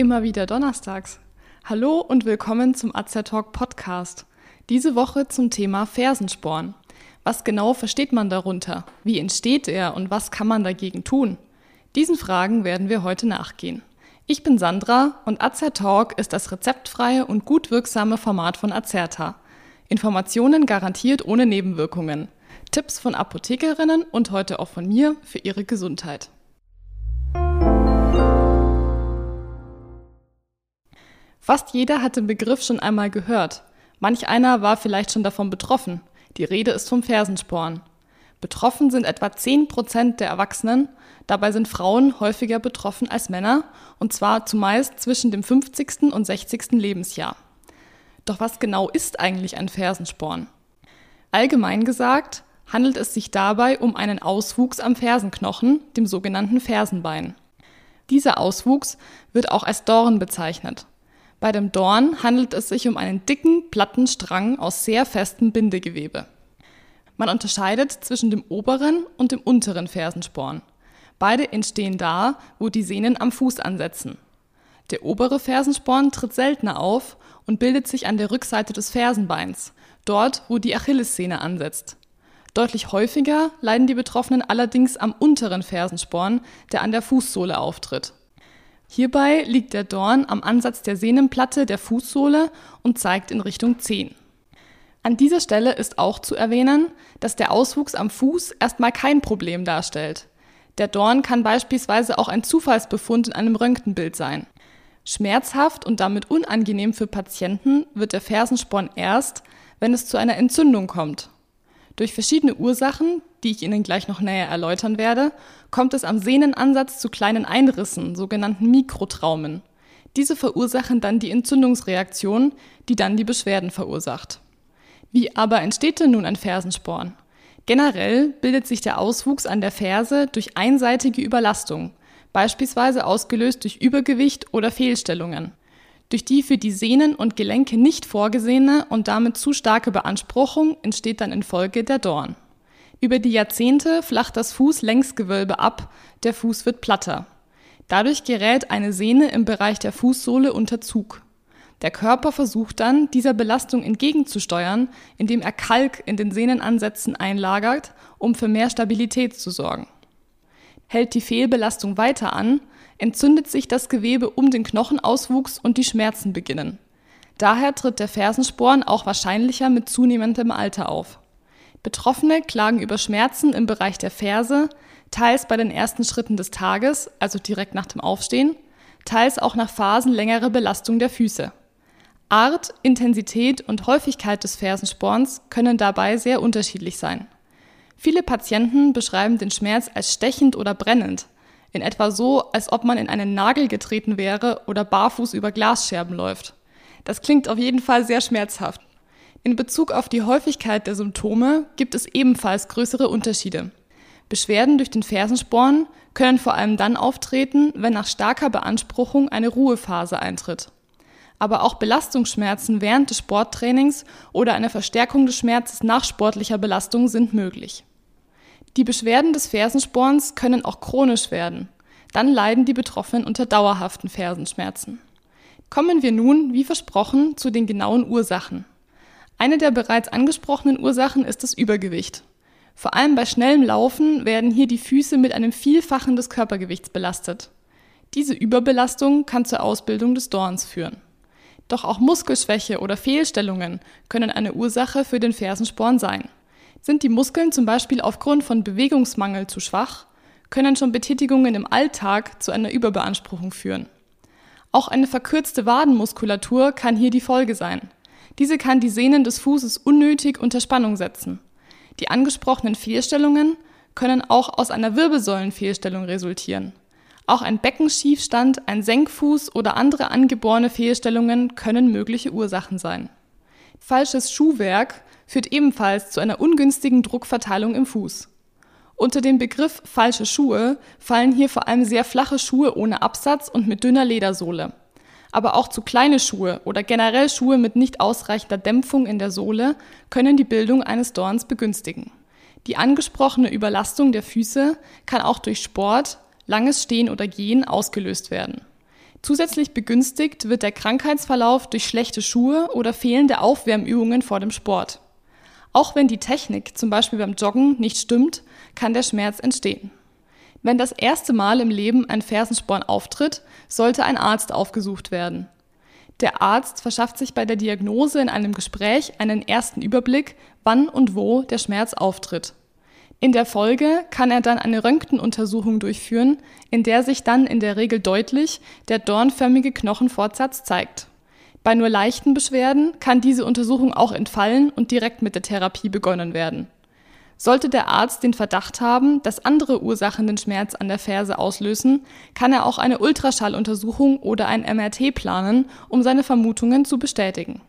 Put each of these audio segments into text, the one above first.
Immer wieder donnerstags. Hallo und willkommen zum Talk Podcast. Diese Woche zum Thema Fersensporn. Was genau versteht man darunter? Wie entsteht er und was kann man dagegen tun? Diesen Fragen werden wir heute nachgehen. Ich bin Sandra und Talk ist das rezeptfreie und gut wirksame Format von Azerta. Informationen garantiert ohne Nebenwirkungen. Tipps von Apothekerinnen und heute auch von mir für Ihre Gesundheit. Fast jeder hat den Begriff schon einmal gehört. Manch einer war vielleicht schon davon betroffen. Die Rede ist vom Fersensporn. Betroffen sind etwa 10 Prozent der Erwachsenen. Dabei sind Frauen häufiger betroffen als Männer, und zwar zumeist zwischen dem 50. und 60. Lebensjahr. Doch was genau ist eigentlich ein Fersensporn? Allgemein gesagt handelt es sich dabei um einen Auswuchs am Fersenknochen, dem sogenannten Fersenbein. Dieser Auswuchs wird auch als Dorn bezeichnet. Bei dem Dorn handelt es sich um einen dicken, platten Strang aus sehr festem Bindegewebe. Man unterscheidet zwischen dem oberen und dem unteren Fersensporn. Beide entstehen da, wo die Sehnen am Fuß ansetzen. Der obere Fersensporn tritt seltener auf und bildet sich an der Rückseite des Fersenbeins, dort, wo die Achillessehne ansetzt. Deutlich häufiger leiden die Betroffenen allerdings am unteren Fersensporn, der an der Fußsohle auftritt. Hierbei liegt der Dorn am Ansatz der Sehnenplatte der Fußsohle und zeigt in Richtung Zehen. An dieser Stelle ist auch zu erwähnen, dass der Auswuchs am Fuß erstmal kein Problem darstellt. Der Dorn kann beispielsweise auch ein Zufallsbefund in einem Röntgenbild sein. Schmerzhaft und damit unangenehm für Patienten wird der Fersensporn erst, wenn es zu einer Entzündung kommt. Durch verschiedene Ursachen, die ich Ihnen gleich noch näher erläutern werde, kommt es am Sehnenansatz zu kleinen Einrissen, sogenannten Mikrotraumen. Diese verursachen dann die Entzündungsreaktion, die dann die Beschwerden verursacht. Wie aber entsteht denn nun ein Fersensporn? Generell bildet sich der Auswuchs an der Ferse durch einseitige Überlastung, beispielsweise ausgelöst durch Übergewicht oder Fehlstellungen. Durch die für die Sehnen und Gelenke nicht vorgesehene und damit zu starke Beanspruchung entsteht dann in Folge der Dorn. Über die Jahrzehnte flacht das Fußlängsgewölbe ab, der Fuß wird platter. Dadurch gerät eine Sehne im Bereich der Fußsohle unter Zug. Der Körper versucht dann, dieser Belastung entgegenzusteuern, indem er Kalk in den Sehnenansätzen einlagert, um für mehr Stabilität zu sorgen. Hält die Fehlbelastung weiter an, entzündet sich das Gewebe um den Knochenauswuchs und die Schmerzen beginnen. Daher tritt der Fersensporn auch wahrscheinlicher mit zunehmendem Alter auf. Betroffene klagen über Schmerzen im Bereich der Ferse, teils bei den ersten Schritten des Tages, also direkt nach dem Aufstehen, teils auch nach Phasen längerer Belastung der Füße. Art, Intensität und Häufigkeit des Fersensporns können dabei sehr unterschiedlich sein. Viele Patienten beschreiben den Schmerz als stechend oder brennend, in etwa so, als ob man in einen Nagel getreten wäre oder barfuß über Glasscherben läuft. Das klingt auf jeden Fall sehr schmerzhaft. In Bezug auf die Häufigkeit der Symptome gibt es ebenfalls größere Unterschiede. Beschwerden durch den Fersensporn können vor allem dann auftreten, wenn nach starker Beanspruchung eine Ruhephase eintritt. Aber auch Belastungsschmerzen während des Sporttrainings oder eine Verstärkung des Schmerzes nach sportlicher Belastung sind möglich. Die Beschwerden des Fersensporns können auch chronisch werden. Dann leiden die Betroffenen unter dauerhaften Fersenschmerzen. Kommen wir nun, wie versprochen, zu den genauen Ursachen. Eine der bereits angesprochenen Ursachen ist das Übergewicht. Vor allem bei schnellem Laufen werden hier die Füße mit einem Vielfachen des Körpergewichts belastet. Diese Überbelastung kann zur Ausbildung des Dorns führen. Doch auch Muskelschwäche oder Fehlstellungen können eine Ursache für den Fersensporn sein. Sind die Muskeln zum Beispiel aufgrund von Bewegungsmangel zu schwach, können schon Betätigungen im Alltag zu einer Überbeanspruchung führen. Auch eine verkürzte Wadenmuskulatur kann hier die Folge sein. Diese kann die Sehnen des Fußes unnötig unter Spannung setzen. Die angesprochenen Fehlstellungen können auch aus einer Wirbelsäulenfehlstellung resultieren. Auch ein Beckenschiefstand, ein Senkfuß oder andere angeborene Fehlstellungen können mögliche Ursachen sein. Falsches Schuhwerk führt ebenfalls zu einer ungünstigen Druckverteilung im Fuß. Unter dem Begriff falsche Schuhe fallen hier vor allem sehr flache Schuhe ohne Absatz und mit dünner Ledersohle. Aber auch zu kleine Schuhe oder generell Schuhe mit nicht ausreichender Dämpfung in der Sohle können die Bildung eines Dorns begünstigen. Die angesprochene Überlastung der Füße kann auch durch Sport, langes Stehen oder Gehen ausgelöst werden. Zusätzlich begünstigt wird der Krankheitsverlauf durch schlechte Schuhe oder fehlende Aufwärmübungen vor dem Sport. Auch wenn die Technik, zum Beispiel beim Joggen, nicht stimmt, kann der Schmerz entstehen. Wenn das erste Mal im Leben ein Fersensporn auftritt, sollte ein Arzt aufgesucht werden. Der Arzt verschafft sich bei der Diagnose in einem Gespräch einen ersten Überblick, wann und wo der Schmerz auftritt. In der Folge kann er dann eine Röntgenuntersuchung durchführen, in der sich dann in der Regel deutlich der dornförmige Knochenfortsatz zeigt. Bei nur leichten Beschwerden kann diese Untersuchung auch entfallen und direkt mit der Therapie begonnen werden. Sollte der Arzt den Verdacht haben, dass andere Ursachen den Schmerz an der Ferse auslösen, kann er auch eine Ultraschalluntersuchung oder ein MRT planen, um seine Vermutungen zu bestätigen.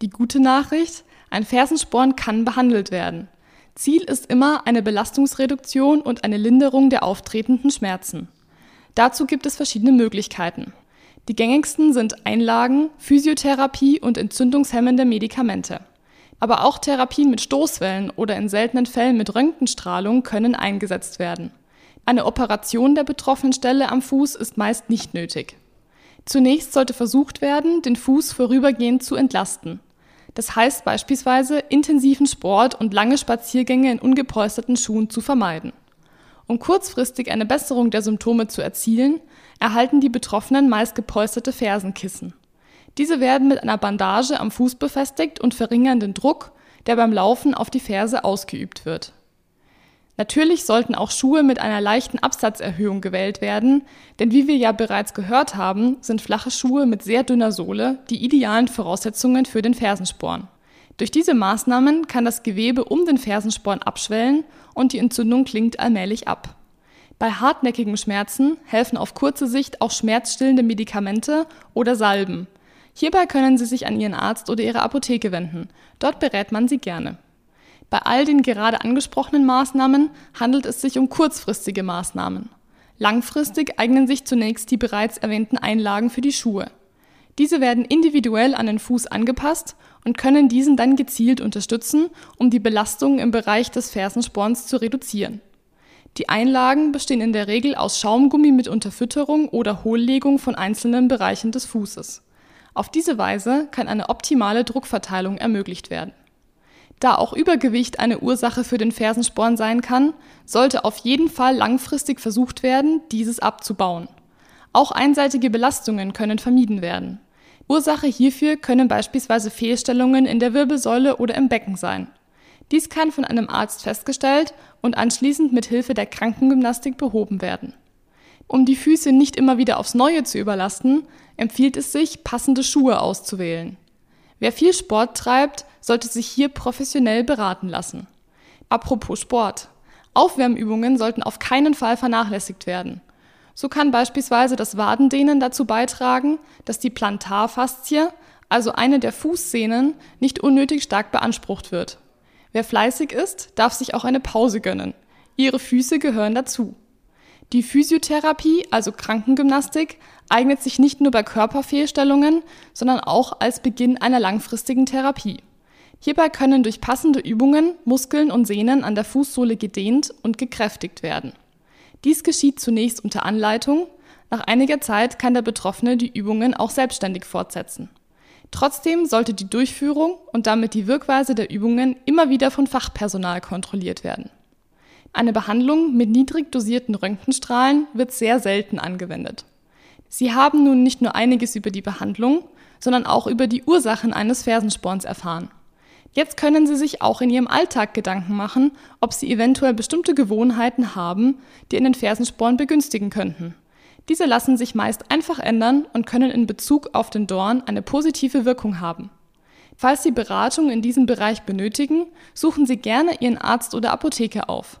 Die gute Nachricht, ein Fersensporn kann behandelt werden. Ziel ist immer eine Belastungsreduktion und eine Linderung der auftretenden Schmerzen. Dazu gibt es verschiedene Möglichkeiten. Die gängigsten sind Einlagen, Physiotherapie und entzündungshemmende Medikamente. Aber auch Therapien mit Stoßwellen oder in seltenen Fällen mit Röntgenstrahlung können eingesetzt werden. Eine Operation der betroffenen Stelle am Fuß ist meist nicht nötig. Zunächst sollte versucht werden, den Fuß vorübergehend zu entlasten. Das heißt beispielsweise, intensiven Sport und lange Spaziergänge in ungepolsterten Schuhen zu vermeiden. Um kurzfristig eine Besserung der Symptome zu erzielen, erhalten die Betroffenen meist gepolsterte Fersenkissen. Diese werden mit einer Bandage am Fuß befestigt und verringern den Druck, der beim Laufen auf die Ferse ausgeübt wird Natürlich sollten auch Schuhe mit einer leichten Absatzerhöhung gewählt werden, denn wie wir ja bereits gehört haben, sind flache Schuhe mit sehr dünner Sohle die idealen Voraussetzungen für den Fersensporn. Durch diese Maßnahmen kann das Gewebe um den Fersensporn abschwellen und die Entzündung klingt allmählich ab. Bei hartnäckigen Schmerzen helfen auf kurze Sicht auch schmerzstillende Medikamente oder Salben. Hierbei können Sie sich an Ihren Arzt oder Ihre Apotheke wenden. Dort berät man Sie gerne. Bei all den gerade angesprochenen Maßnahmen handelt es sich um kurzfristige Maßnahmen. Langfristig eignen sich zunächst die bereits erwähnten Einlagen für die Schuhe. Diese werden individuell an den Fuß angepasst und können diesen dann gezielt unterstützen, um die Belastung im Bereich des Fersensporns zu reduzieren. Die Einlagen bestehen in der Regel aus Schaumgummi mit Unterfütterung oder Hohllegung von einzelnen Bereichen des Fußes. Auf diese Weise kann eine optimale Druckverteilung ermöglicht werden da auch Übergewicht eine Ursache für den Fersensporn sein kann, sollte auf jeden Fall langfristig versucht werden, dieses abzubauen. Auch einseitige Belastungen können vermieden werden. Ursache hierfür können beispielsweise Fehlstellungen in der Wirbelsäule oder im Becken sein. Dies kann von einem Arzt festgestellt und anschließend mit Hilfe der Krankengymnastik behoben werden. Um die Füße nicht immer wieder aufs Neue zu überlasten, empfiehlt es sich, passende Schuhe auszuwählen. Wer viel Sport treibt, sollte sich hier professionell beraten lassen. Apropos Sport. Aufwärmübungen sollten auf keinen Fall vernachlässigt werden. So kann beispielsweise das Wadendehnen dazu beitragen, dass die Plantarfaszie, also eine der Fußsehnen, nicht unnötig stark beansprucht wird. Wer fleißig ist, darf sich auch eine Pause gönnen. Ihre Füße gehören dazu. Die Physiotherapie, also Krankengymnastik, eignet sich nicht nur bei Körperfehlstellungen, sondern auch als Beginn einer langfristigen Therapie. Hierbei können durch passende Übungen Muskeln und Sehnen an der Fußsohle gedehnt und gekräftigt werden. Dies geschieht zunächst unter Anleitung, nach einiger Zeit kann der Betroffene die Übungen auch selbstständig fortsetzen. Trotzdem sollte die Durchführung und damit die Wirkweise der Übungen immer wieder von Fachpersonal kontrolliert werden. Eine Behandlung mit niedrig dosierten Röntgenstrahlen wird sehr selten angewendet. Sie haben nun nicht nur einiges über die Behandlung, sondern auch über die Ursachen eines Fersensporns erfahren. Jetzt können Sie sich auch in Ihrem Alltag Gedanken machen, ob Sie eventuell bestimmte Gewohnheiten haben, die einen Fersensporn begünstigen könnten. Diese lassen sich meist einfach ändern und können in Bezug auf den Dorn eine positive Wirkung haben. Falls Sie Beratung in diesem Bereich benötigen, suchen Sie gerne Ihren Arzt oder Apotheker auf.